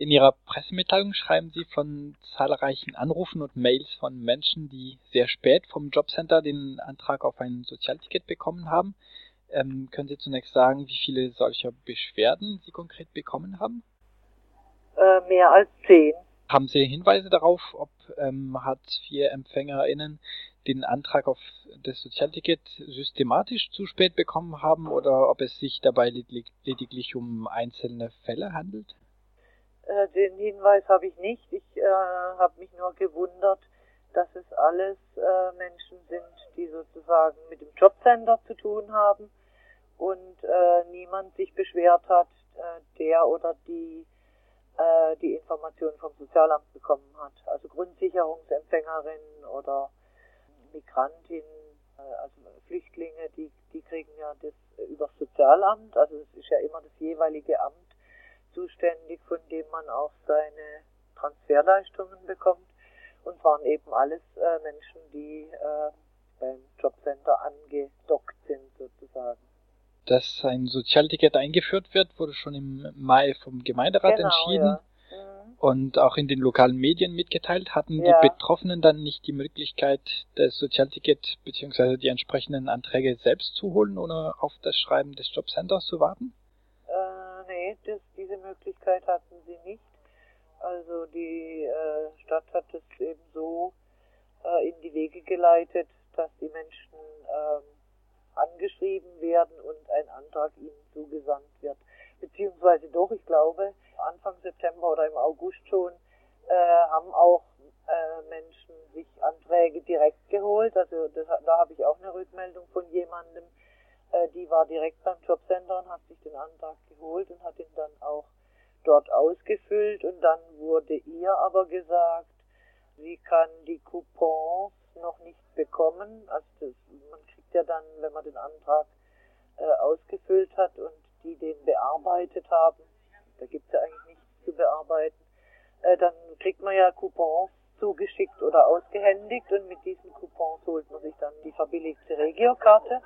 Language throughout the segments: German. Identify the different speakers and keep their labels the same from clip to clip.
Speaker 1: In Ihrer Pressemitteilung schreiben Sie von zahlreichen Anrufen und Mails von Menschen, die sehr spät vom Jobcenter den Antrag auf ein Sozialticket bekommen haben. Ähm, können Sie zunächst sagen, wie viele solcher Beschwerden Sie konkret bekommen haben?
Speaker 2: Äh, mehr als zehn.
Speaker 1: Haben Sie Hinweise darauf, ob ähm, Hartz-IV-EmpfängerInnen den Antrag auf das Sozialticket systematisch zu spät bekommen haben oder ob es sich dabei lediglich um einzelne Fälle handelt?
Speaker 2: Äh, den Hinweis habe ich nicht. Ich äh, habe mich nur gewundert, dass es alles äh, Menschen sind, die sozusagen mit dem Jobcenter zu tun haben und äh, niemand sich beschwert hat, äh, der oder die äh, die Information vom Sozialamt bekommen hat. Also Grundsicherungsempfängerin oder Migrantin, also Flüchtlinge, die, die kriegen ja das über das Sozialamt. Also es ist ja immer das jeweilige Amt, zuständig, von dem man auch seine Transferleistungen bekommt. Und waren eben alles äh, Menschen, die äh, beim Jobcenter angedockt sind sozusagen.
Speaker 1: Dass ein Sozialticket eingeführt wird, wurde schon im Mai vom Gemeinderat genau, entschieden. Ja. Mhm. Und auch in den lokalen Medien mitgeteilt, hatten ja. die Betroffenen dann nicht die Möglichkeit, das Sozialticket bzw. die entsprechenden Anträge selbst zu holen, ohne auf das Schreiben des Jobcenters zu warten?
Speaker 2: nee, das, diese Möglichkeit hatten sie nicht. Also die äh, Stadt hat es eben so äh, in die Wege geleitet, dass die Menschen ähm, angeschrieben werden und ein Antrag ihnen zugesandt wird. Beziehungsweise doch, ich glaube, Anfang September oder im August schon äh, haben auch äh, Menschen sich Anträge direkt geholt. Also das, da habe ich auch eine Rückmeldung von jemandem, äh, die war direkt beim Jobcenter und hat sich den Antrag geholt und hat ihn dann auch dort ausgefüllt. Und dann wurde ihr aber gesagt, sie kann die Coupons noch nicht bekommen. Also das, man kriegt ja dann, wenn man den Antrag äh, ausgefüllt hat und die den bearbeitet haben, da gibt es ja eigentlich nichts zu bearbeiten, äh, dann kriegt man ja Coupons zugeschickt oder ausgehändigt. Und mit diesen Coupons holt man sich dann die verbilligte Regiokarte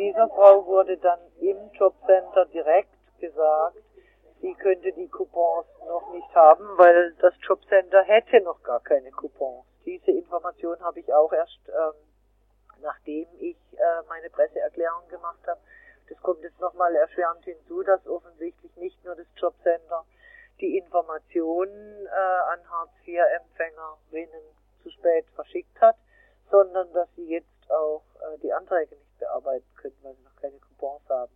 Speaker 2: dieser Frau wurde dann im Jobcenter direkt gesagt, sie könnte die Coupons noch nicht haben, weil das Jobcenter hätte noch gar keine Coupons. Diese Information habe ich auch erst, ähm, nachdem ich äh, meine Presseerklärung gemacht habe. Das kommt jetzt nochmal erschwerend hinzu, dass offensichtlich nicht nur das Jobcenter die Informationen äh, an Hartz-IV-Empfängerinnen zu spät verschickt hat, sondern dass sie jetzt auch äh, die Anträge nicht bearbeiten können, weil sie noch keine Coupons haben.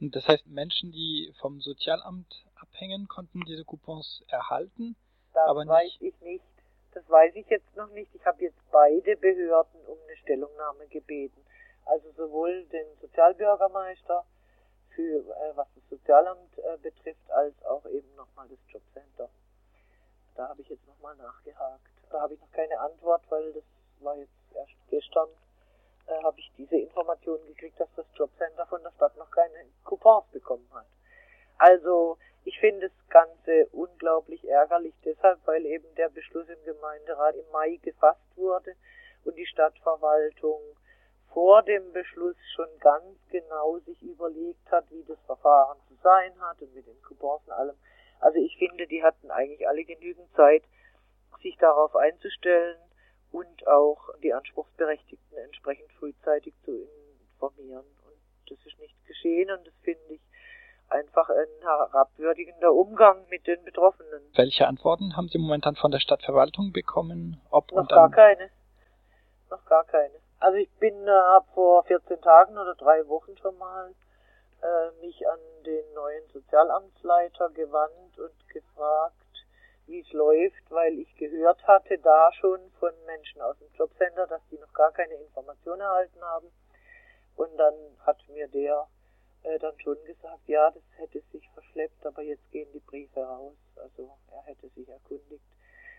Speaker 1: Und das heißt, Menschen, die vom Sozialamt abhängen, konnten diese Coupons erhalten?
Speaker 2: Das aber weiß nicht. ich nicht. Das weiß ich jetzt noch nicht. Ich habe jetzt beide Behörden um eine Stellungnahme gebeten. Also sowohl den Sozialbürgermeister für äh, was das Sozialamt äh, betrifft, als auch eben nochmal das Jobcenter. Da habe ich jetzt nochmal nachgehakt. Da habe ich noch keine Antwort, weil das war jetzt erst gestern äh, habe ich diese Information gekriegt, dass das Jobcenter von der Stadt noch keine Coupons bekommen hat. Also ich finde das Ganze unglaublich ärgerlich deshalb, weil eben der Beschluss im Gemeinderat im Mai gefasst wurde und die Stadtverwaltung vor dem Beschluss schon ganz genau sich überlegt hat, wie das Verfahren zu sein hat und mit den Coupons und allem. Also ich finde, die hatten eigentlich alle genügend Zeit, sich darauf einzustellen und auch die Anspruchsberechtigten entsprechend frühzeitig zu informieren. Und das ist nicht geschehen und das finde ich einfach ein herabwürdigender Umgang mit den Betroffenen.
Speaker 1: Welche Antworten haben Sie momentan von der Stadtverwaltung bekommen?
Speaker 2: Ob Noch gar keine. Noch gar keine. Also ich bin äh, vor 14 Tagen oder drei Wochen schon mal äh, mich an den neuen Sozialamtsleiter gewandt und gefragt, wie es läuft, weil ich gehört hatte da schon von Menschen aus dem Jobcenter, dass die noch gar keine Information erhalten haben. Und dann hat mir der äh, dann schon gesagt, ja, das hätte sich verschleppt, aber jetzt gehen die Briefe raus. Also er hätte sich erkundigt.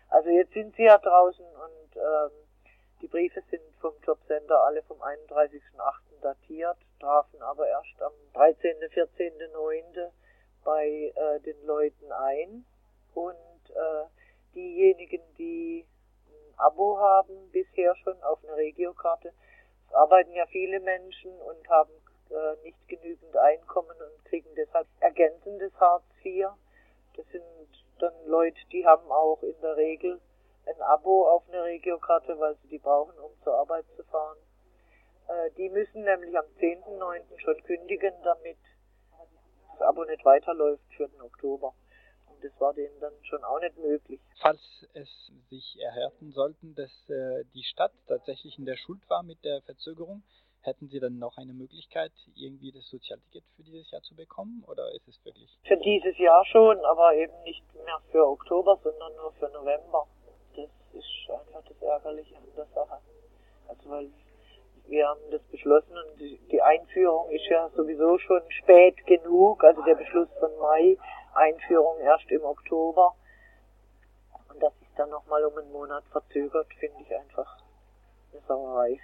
Speaker 2: Also jetzt sind sie ja draußen und ähm, die Briefe sind vom Jobcenter alle vom 31.08. datiert, trafen aber erst am 13., 14.09. bei äh, den Leuten ein. Und diejenigen, die ein Abo haben, bisher schon auf einer Regiokarte, es arbeiten ja viele Menschen und haben äh, nicht genügend Einkommen und kriegen deshalb ergänzendes Hartz IV. Das sind dann Leute, die haben auch in der Regel ein Abo auf eine Regiokarte, weil sie die brauchen, um zur Arbeit zu fahren. Äh, die müssen nämlich am 10.9. schon kündigen, damit das Abo nicht weiterläuft für den Oktober. Das war denen dann schon auch nicht möglich.
Speaker 1: Falls es sich erhärten sollten, dass äh, die Stadt tatsächlich in der Schuld war mit der Verzögerung, hätten Sie dann noch eine Möglichkeit, irgendwie das Sozialticket für dieses Jahr zu bekommen oder ist es wirklich?
Speaker 2: Für dieses Jahr schon, aber eben nicht mehr für Oktober, sondern nur für November. Das ist einfach das Ärgerliche an der Sache. Also weil wir haben das beschlossen und die Einführung ist ja sowieso schon spät genug, also der Beschluss von Mai, Einführung erst im Oktober. Und dass sich dann nochmal um einen Monat verzögert, finde ich einfach eine Sauerei.